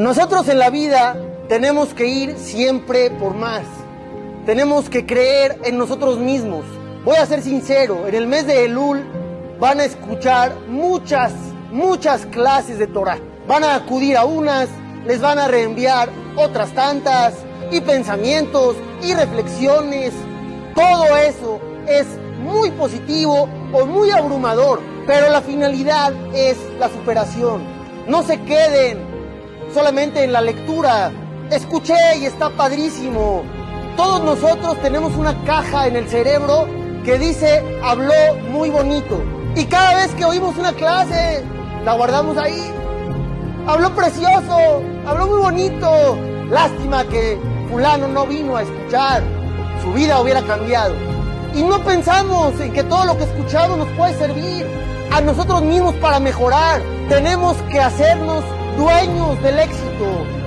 Nosotros en la vida tenemos que ir siempre por más. Tenemos que creer en nosotros mismos. Voy a ser sincero, en el mes de Elul van a escuchar muchas, muchas clases de Torah. Van a acudir a unas, les van a reenviar otras tantas, y pensamientos, y reflexiones. Todo eso es muy positivo o muy abrumador, pero la finalidad es la superación. No se queden solamente en la lectura. Escuché y está padrísimo. Todos nosotros tenemos una caja en el cerebro que dice habló muy bonito. Y cada vez que oímos una clase, la guardamos ahí. Habló precioso, habló muy bonito. Lástima que fulano no vino a escuchar. Su vida hubiera cambiado. Y no pensamos en que todo lo que escuchamos nos puede servir a nosotros mismos para mejorar. Tenemos que hacernos dueños del éxito.